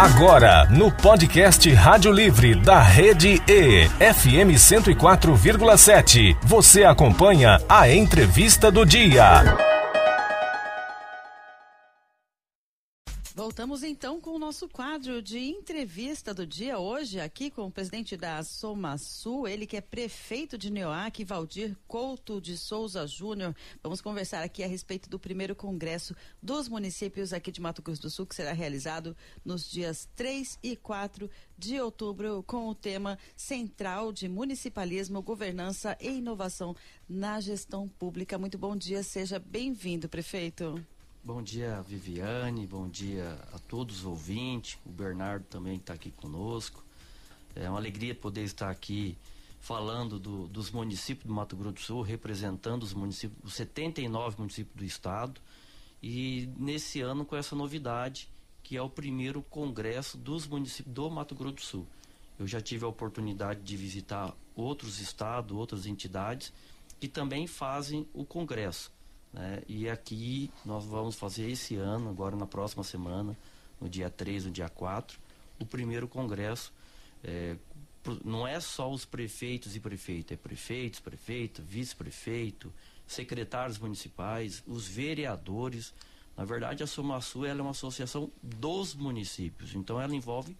Agora, no podcast Rádio Livre da Rede E, FM 104,7, você acompanha a entrevista do dia. Voltamos então com o nosso quadro de entrevista do dia hoje aqui com o presidente da Soma Sul, ele que é prefeito de Neoac, Valdir Couto de Souza Júnior. Vamos conversar aqui a respeito do primeiro congresso dos municípios aqui de Mato Grosso do Sul, que será realizado nos dias 3 e 4 de outubro com o tema Central de Municipalismo, Governança e Inovação na Gestão Pública. Muito bom dia, seja bem-vindo, prefeito. Bom dia, Viviane. Bom dia a todos os ouvintes. O Bernardo também está aqui conosco. É uma alegria poder estar aqui falando do, dos municípios do Mato Grosso do Sul, representando os municípios, os 79 municípios do estado. E nesse ano com essa novidade, que é o primeiro congresso dos municípios do Mato Grosso do Sul. Eu já tive a oportunidade de visitar outros estados, outras entidades que também fazem o congresso. Né? E aqui nós vamos fazer esse ano, agora na próxima semana, no dia 3, no dia 4, o primeiro congresso. É, não é só os prefeitos e prefeitos, é prefeitos, prefeito, vice-prefeito, secretários municipais, os vereadores. Na verdade, a Somaçu é uma associação dos municípios, então ela envolve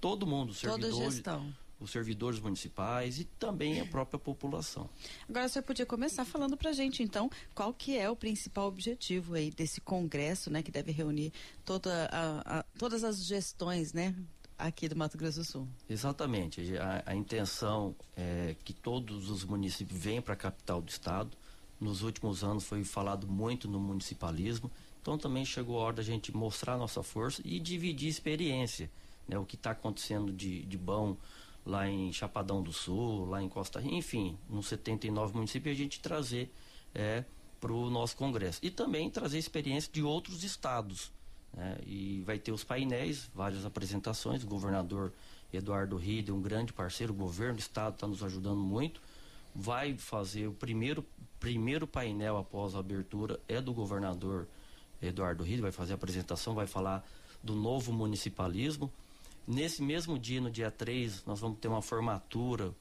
todo mundo, servidores. Toda gestão os servidores municipais e também a própria população. Agora o senhor podia começar falando para a gente, então, qual que é o principal objetivo aí desse congresso, né, que deve reunir toda a, a, todas as gestões, né, aqui do Mato Grosso do Sul. Exatamente. A, a intenção é que todos os municípios venham para a capital do estado. Nos últimos anos foi falado muito no municipalismo, então também chegou a hora da gente mostrar nossa força e dividir experiência, né, o que está acontecendo de, de bom lá em Chapadão do Sul, lá em Costa Rica, enfim, nos 79 municípios, a gente trazer é, para o nosso congresso. E também trazer experiência de outros estados. Né? E vai ter os painéis, várias apresentações. O governador Eduardo Ride, um grande parceiro, o governo do estado está nos ajudando muito. Vai fazer o primeiro, primeiro painel após a abertura, é do governador Eduardo Ride, vai fazer a apresentação, vai falar do novo municipalismo. Nesse mesmo dia, no dia 3, nós vamos ter uma formatura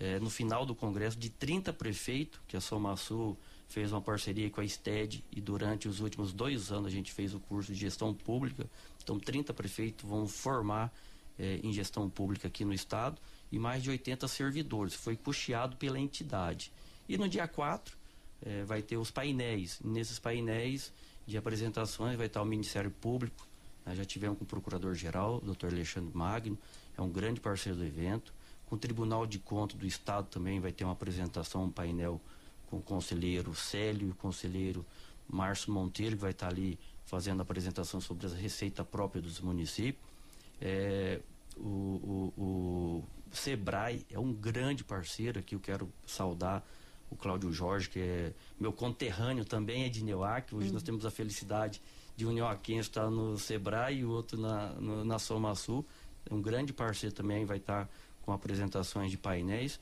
é, no final do congresso de 30 prefeitos, que a Somasul fez uma parceria com a STED e durante os últimos dois anos a gente fez o curso de gestão pública. Então, 30 prefeitos vão formar é, em gestão pública aqui no estado e mais de 80 servidores. Foi puxado pela entidade. E no dia 4 é, vai ter os painéis. Nesses painéis de apresentações vai estar o Ministério Público, nós já tivemos com o Procurador-Geral, o Dr. Alexandre Magno, é um grande parceiro do evento. Com o Tribunal de Contas do Estado também vai ter uma apresentação, um painel com o conselheiro Célio e o conselheiro Márcio Monteiro, que vai estar ali fazendo a apresentação sobre a receita própria dos municípios. É, o, o, o, Sebrae é um grande parceiro aqui, eu quero saudar o Cláudio Jorge, que é meu conterrâneo também, é de Neuac. Hoje uhum. nós temos a felicidade de um Nhoaquense está no Sebrae e o outro na, no, na Soma Sul. Um grande parceiro também vai estar tá com apresentações de painéis.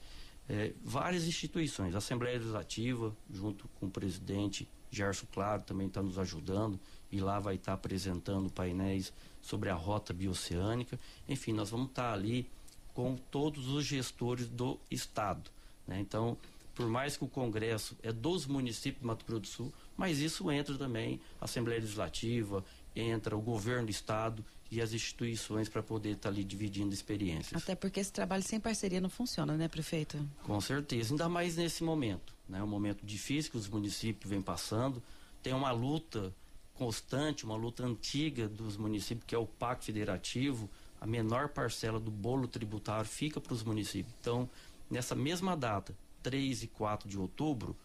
É, várias instituições, Assembleia Legislativa, junto com o presidente Gerson Claro, também está nos ajudando e lá vai estar tá apresentando painéis sobre a rota bioceânica. Enfim, nós vamos estar tá ali com todos os gestores do Estado. Né? Então, por mais que o Congresso é dos municípios do Mato Grosso do Sul, mas isso entra também a Assembleia Legislativa, entra o governo do Estado e as instituições para poder estar tá ali dividindo experiências. Até porque esse trabalho sem parceria não funciona, né, prefeito? Com certeza, ainda mais nesse momento, né? Um momento difícil que os municípios vêm passando, tem uma luta constante, uma luta antiga dos municípios, que é o Pacto Federativo, a menor parcela do bolo tributário fica para os municípios. Então, nessa mesma data, 3 e 4 de outubro,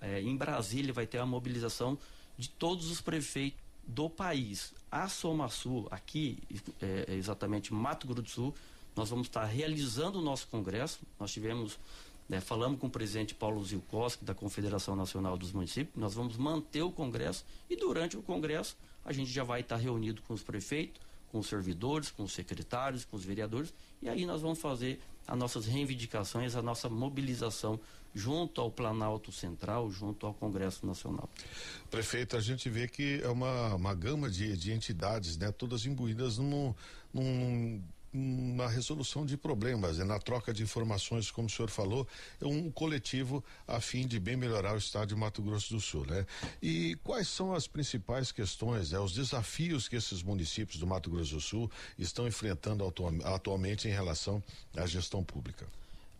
é, em Brasília vai ter a mobilização de todos os prefeitos do país. A Somasul, aqui, é, é, exatamente Mato Grosso do Sul, nós vamos estar realizando o nosso congresso. Nós tivemos, né, falamos com o presidente Paulo Zilkowski, da Confederação Nacional dos Municípios, nós vamos manter o congresso e durante o congresso a gente já vai estar reunido com os prefeitos, com os servidores, com os secretários, com os vereadores, e aí nós vamos fazer as nossas reivindicações, a nossa mobilização junto ao Planalto Central, junto ao Congresso Nacional. Prefeito, a gente vê que é uma, uma gama de, de entidades, né? Todas imbuídas num, num na resolução de problemas, é na troca de informações, como o senhor falou, é um coletivo a fim de bem melhorar o estado de Mato Grosso do Sul, né? E quais são as principais questões, né? os desafios que esses municípios do Mato Grosso do Sul estão enfrentando atualmente em relação à gestão pública?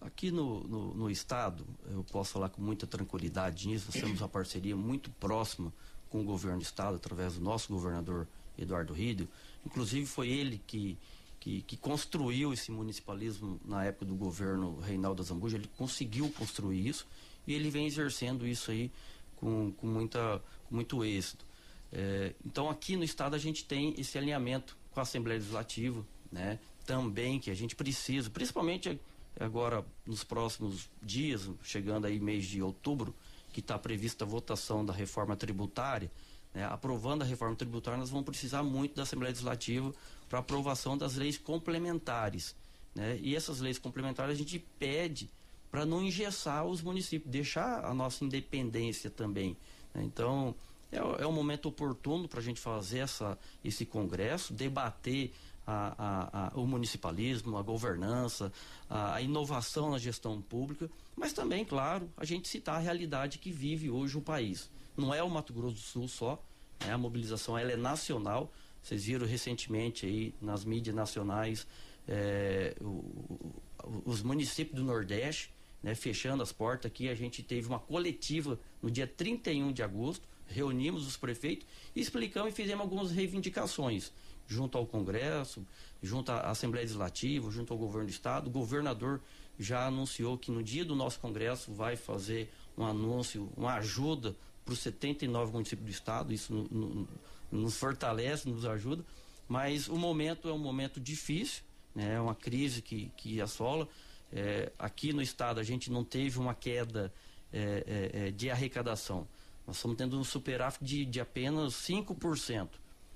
Aqui no, no, no, estado, eu posso falar com muita tranquilidade nisso, nós temos uma parceria muito próxima com o governo do estado, através do nosso governador Eduardo Rídio. Inclusive foi ele que que, que, construiu esse municipalismo na época do governo Reinaldo Zambuja, ele conseguiu construir isso e ele vem exercendo isso aí com, com, muita, com muito êxito. É, então aqui no estado a gente tem esse alinhamento com a Assembleia Legislativa, né? Também que a gente precisa, principalmente agora nos próximos dias, chegando aí mês de outubro, que está prevista a votação da reforma tributária, né? aprovando a reforma tributária, nós vamos precisar muito da Assembleia Legislativa para aprovação das leis complementares. Né? E essas leis complementares a gente pede para não engessar os municípios, deixar a nossa independência também. Né? Então, é, é um momento oportuno para a gente fazer essa, esse congresso, debater a, a, a, o municipalismo, a governança, a, inovação na gestão pública, mas também, claro, a gente citar a realidade que vive hoje o país. Não é o Mato Grosso do Sul só, né? a mobilização ela é nacional. Vocês viram recentemente aí nas mídias nacionais é, o, o, os municípios do Nordeste né, fechando as portas aqui. A gente teve uma coletiva no dia 31 de agosto, reunimos os prefeitos, explicamos e fizemos algumas reivindicações junto ao Congresso, junto à Assembleia Legislativa, junto ao governo do Estado. O governador já anunciou que no dia do nosso Congresso vai fazer um anúncio, uma ajuda para os 79 municípios do Estado. Isso no, no, nos fortalece, nos ajuda. Mas o momento é um momento difícil, né? é uma crise que, que assola. É, aqui no Estado a gente não teve uma queda é, é, é de arrecadação. Nós estamos tendo um superávit de, de apenas 5%.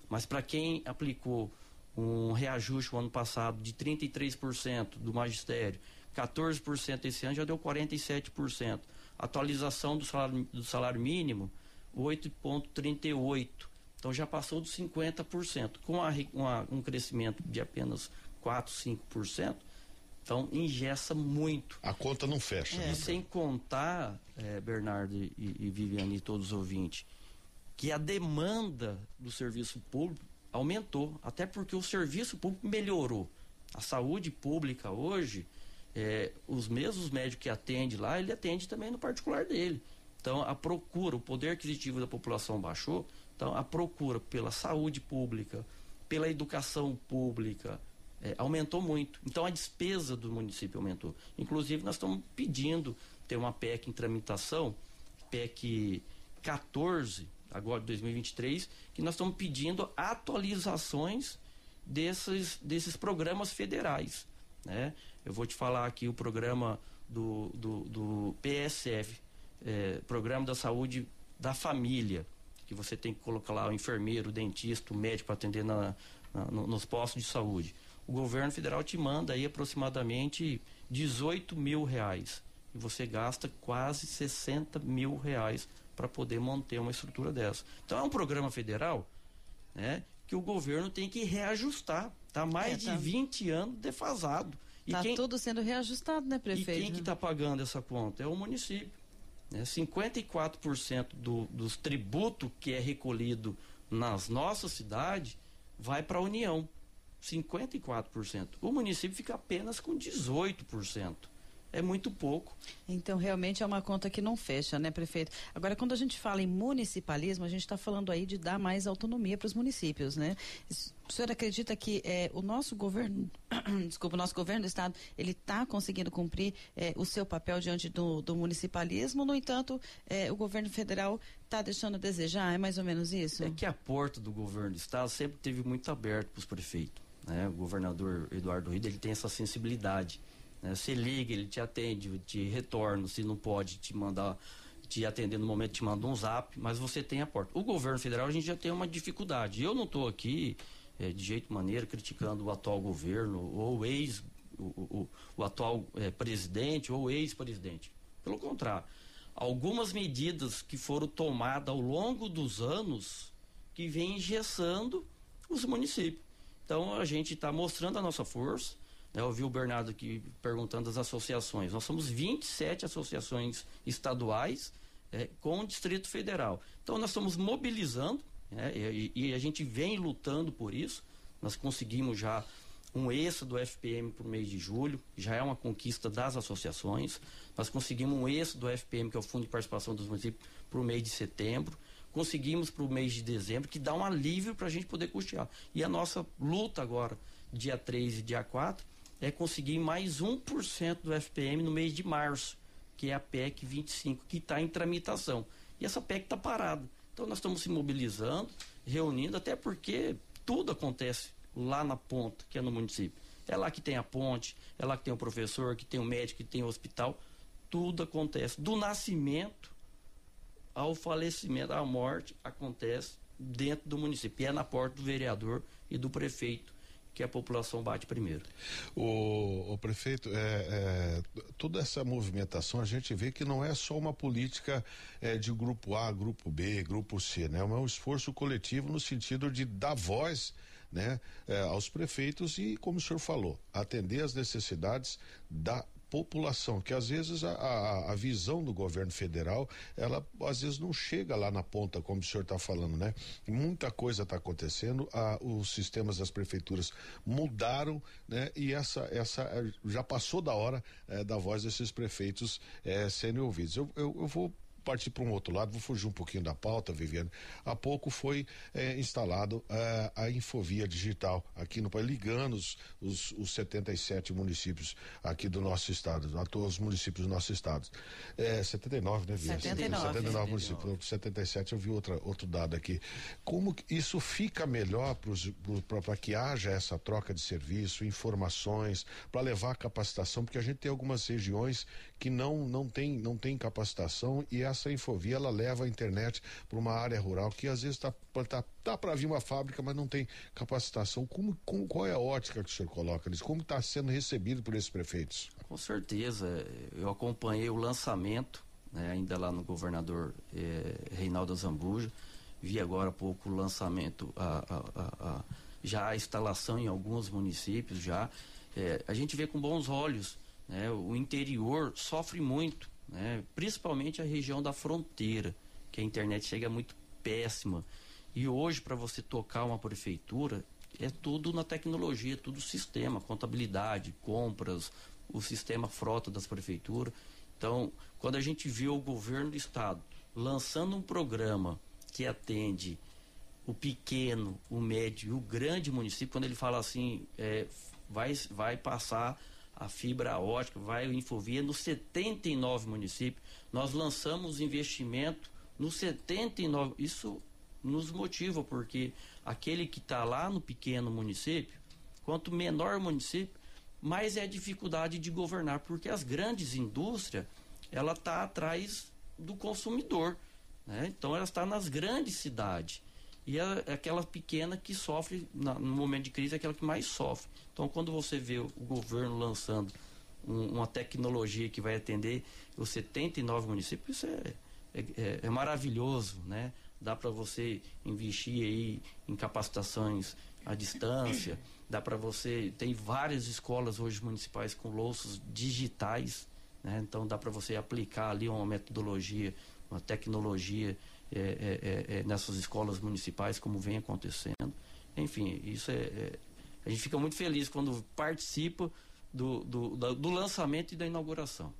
Mas para quem aplicou um reajuste o ano passado de 33% do magistério, 14% esse ano já deu 47%. Atualização do salário, do salário mínimo, 8,38%. Então já passou dos 50%. Com a, uma, um crescimento de apenas 4, 5%, então ingessa muito. A conta não fecha. É, né? Sem contar, é, Bernardo e, e Viviane e todos os ouvintes, que a demanda do serviço público aumentou, até porque o serviço público melhorou. A saúde pública hoje, é, os mesmos médicos que atende lá, ele atende também no particular dele. Então a procura, o poder aquisitivo da população baixou, então a procura pela saúde pública, pela educação pública, é, aumentou muito. Então a despesa do município aumentou. Inclusive nós estamos pedindo ter uma PEC em tramitação, PEC 14, agora de 2023, que nós estamos pedindo atualizações desses, desses programas federais. Né? Eu vou te falar aqui o programa do, do, do PSF, é, Programa da Saúde da Família, que você tem que colocar lá o enfermeiro, o dentista, o médico para atender na, na, nos postos de saúde. O governo federal te manda aí aproximadamente 18 mil reais. E você gasta quase 60 mil reais para poder manter uma estrutura dessa. Então é um programa federal né, que o governo tem que reajustar. Está mais é, tá. de 20 anos defasado. Está tudo sendo reajustado, né, prefeito? E quem que está pagando essa conta? É o município. Né? 54% do, dos tributos que é recolhido nas nossas cidades vai para a União. 54%. O município fica apenas com 18% é muito pouco. Então, realmente é uma conta que não fecha, né, prefeito? Agora, quando a gente fala em municipalismo, a gente está falando aí de dar mais autonomia para os municípios, né? O senhor acredita que é, o nosso governo, desculpa, o nosso governo do estado, ele está conseguindo cumprir é, o seu papel diante do, do municipalismo? No entanto, é, o governo federal está deixando a desejar? É mais ou menos isso? É que a porta do governo do estado sempre teve muito aberto para os prefeitos. Né? O governador Eduardo Rida ele tem essa sensibilidade. Né? Você liga, ele te atende, te retorna, se não pode te mandar, te atender no momento, te manda um zap, mas você tem a porta. O governo federal a gente já tem uma dificuldade. Eu não estou aqui é, de jeito maneira criticando o atual governo ou ex o, o, o atual é, presidente ou ex-presidente. Pelo contrário, algumas medidas que foram tomadas ao longo dos anos que vem engessando os municípios. Então a gente está mostrando a nossa força. Né? Eu ouvi o Bernardo aqui perguntando das associações. Nós somos 27 associações estaduais é, com o Distrito Federal. Então nós estamos mobilizando né? e, e a gente vem lutando por isso. Nós conseguimos já um êxito do FPM para o mês de julho, já é uma conquista das associações. Nós conseguimos um êxito do FPM, que é o Fundo de Participação dos Municípios, para o mês de setembro. Conseguimos para o mês de dezembro, que dá um alívio para a gente poder custear. E a nossa luta agora, dia 3 e dia 4, é conseguir mais 1% do FPM no mês de março, que é a PEC 25, que está em tramitação. E essa PEC está parada. Então nós estamos se mobilizando, reunindo, até porque tudo acontece lá na ponta, que é no município. É lá que tem a ponte, é lá que tem o professor, que tem o médico, que tem o hospital. Tudo acontece. Do nascimento ao falecimento, à morte, acontece dentro do município. E é na porta do vereador e do prefeito que a população bate primeiro. O, o prefeito, é, é, toda essa movimentação a gente vê que não é só uma política é, de grupo A, grupo B, grupo C, né? É um esforço coletivo no sentido de dar voz né, eh, aos prefeitos e, como o senhor falou, atender às necessidades da população, que às vezes a, a, a, visão do governo federal, ela às vezes não chega lá na ponta, como o senhor está falando, né? Muita coisa está acontecendo, a, os sistemas das prefeituras mudaram, né? E essa, essa eh, já passou da hora eh, da voz desses prefeitos eh, serem ouvidos. Eu, eu, eu vou partir para um outro lado, vou fugir um pouquinho da pauta, Viviane. Há pouco foi é, instalado é, a Infovia Digital aqui no país, ligando os, os, os 77 municípios aqui do nosso estado, a todos os municípios do nosso estado. É, 79, né, Viviane? 79. 79 municípios. 77 eu vi outra, outro dado aqui. Como isso fica melhor para que haja essa troca de serviço, informações, para levar capacitação, porque a gente tem algumas regiões que não, não tem, não tem capacitação e essa infovia ela leva a internet para uma área rural que às vezes está tá, tá para vir uma fábrica, mas não tem capacitação. Como, como, qual é a ótica que o senhor coloca nisso? Como está sendo recebido por esses prefeitos? Com certeza. Eu acompanhei o lançamento, né, ainda lá no governador eh, Reinaldo Zambuja. Vi agora há pouco o lançamento, a, a, a já a instalação em alguns municípios já. Eh, a gente vê com bons olhos né? O interior sofre muito, né? principalmente a região da fronteira, que a internet chega muito péssima. E hoje, para você tocar uma prefeitura, é tudo na tecnologia, tudo sistema, contabilidade, compras, o sistema frota das prefeituras. Então, quando a gente vê o governo do estado lançando um programa que atende o pequeno, o médio e o grande município, quando ele fala assim, é, vai, vai passar a fibra ótica, vai o Infovia nos 79 municípios. Nós lançamos investimento nos 79. Isso nos motiva, porque aquele que está lá no pequeno município, quanto menor o município, mais é a dificuldade de governar, porque as grandes indústrias, ela está atrás do consumidor. Né? Então ela está nas grandes cidades. E a, aquela pequena que sofre, na, no momento de crise, é aquela que mais sofre. Então, quando você vê o governo lançando um, uma tecnologia que vai atender os 79 municípios, isso é, é, é, é maravilhoso, né? Dá para você investir aí em capacitações à distância, dá para você. Tem várias escolas hoje municipais com louças digitais, né? Então dá para você aplicar ali uma metodologia, uma tecnologia é, é, é, é, nessas escolas municipais, como vem acontecendo. Enfim, isso é, A gente fica muito feliz quando participa do, do, do lançamento e da inauguração.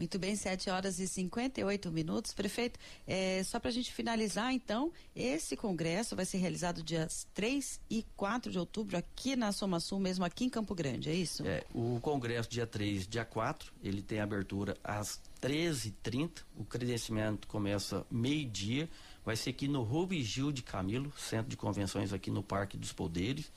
Muito bem, 7 horas e 58 minutos. Prefeito, é, só para a gente finalizar, então, esse congresso vai ser realizado dias 3 e 4 de outubro aqui na Soma Sul, mesmo aqui em Campo Grande, é isso? É, o congresso dia 3, dia 4, ele tem abertura às 13h30. O credenciamento começa meio-dia. Vai ser aqui no Rubi Gil de Camilo, centro de convenções aqui no Parque dos Poderes.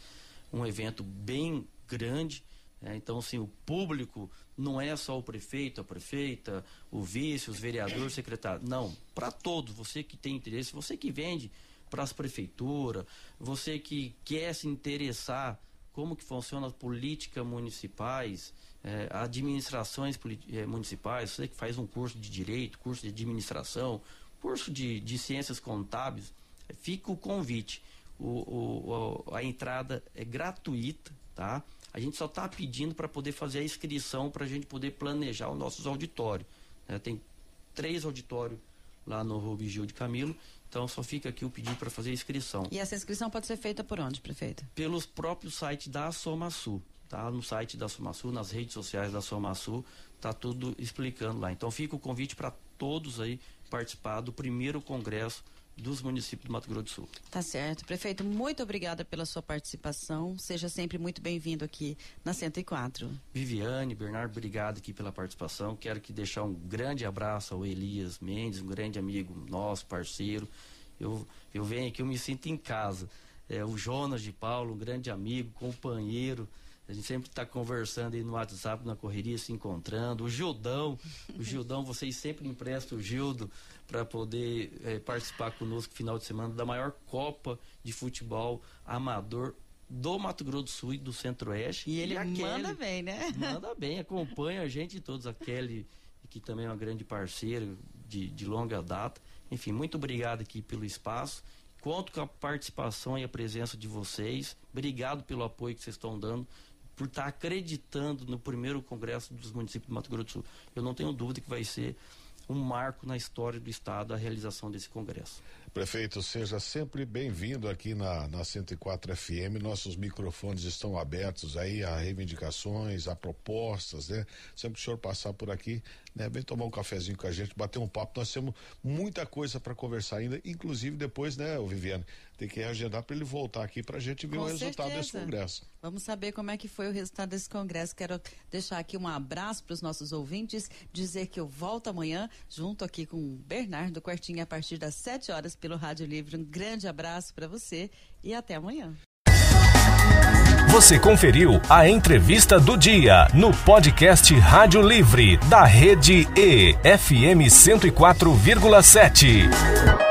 Um evento bem grande. É, então, assim, o público não é só o prefeito, a prefeita, o vice, os vereadores, o secretário. Não, para todos. Você que tem interesse, você que vende para as prefeituras, você que quer se interessar como que funciona as políticas municipais, é, administrações é, municipais, você que faz um curso de direito, curso de administração, curso de, de ciências contábeis, fica o convite. O, o, a entrada é gratuita, tá? A gente só está pedindo para poder fazer a inscrição para a gente poder planejar os nossos auditórios. Né? Tem três auditórios lá no Rubi Gil de Camilo, então só fica aqui o pedido para fazer a inscrição. E essa inscrição pode ser feita por onde, prefeito? Pelos próprios sites da Somasul. Tá no site da Somasul, nas redes sociais da Somasul, tá tudo explicando lá. Então fica o convite para todos aí participar do primeiro congresso dos municípios do Mato Grosso do Sul. Tá certo. Prefeito, muito obrigada pela sua participação. Seja sempre muito bem-vindo aqui na 104. Viviane, Bernardo, obrigado aqui pela participação. Quero que deixar um grande abraço ao Elias Mendes, um grande amigo nosso, parceiro. Eu, eu venho aqui, eu me sinto em casa. É, o Jonas de Paulo, um grande amigo, companheiro. A gente sempre está conversando aí no WhatsApp, na correria, se encontrando. O Gildão, o Gildão, vocês sempre emprestam o Gildo para poder é, participar conosco no final de semana da maior Copa de Futebol Amador do Mato Grosso do Sul e do Centro-Oeste. E ele e manda Kelly, bem, né? Manda bem, acompanha a gente todos. A Kelly, que também é uma grande parceira de, de longa data. Enfim, muito obrigado aqui pelo espaço. Conto com a participação e a presença de vocês. Obrigado pelo apoio que vocês estão dando por estar acreditando no primeiro congresso dos municípios do Mato Grosso do Sul. Eu não tenho dúvida que vai ser um marco na história do Estado a realização desse congresso. Prefeito, seja sempre bem-vindo aqui na, na 104 FM. Nossos microfones estão abertos aí a reivindicações, a propostas, né? Sempre que o senhor passar por aqui, né? Vem tomar um cafezinho com a gente, bater um papo. Nós temos muita coisa para conversar ainda, inclusive depois, né, o Viviane? Tem que agendar para ele voltar aqui para a gente ver com o resultado certeza. desse congresso. Vamos saber como é que foi o resultado desse congresso. Quero deixar aqui um abraço para os nossos ouvintes, dizer que eu volto amanhã junto aqui com o Bernardo Quartinho a partir das 7 horas pelo Rádio Livre. Um grande abraço para você e até amanhã. Você conferiu a entrevista do dia no podcast Rádio Livre da Rede E FM 104,7.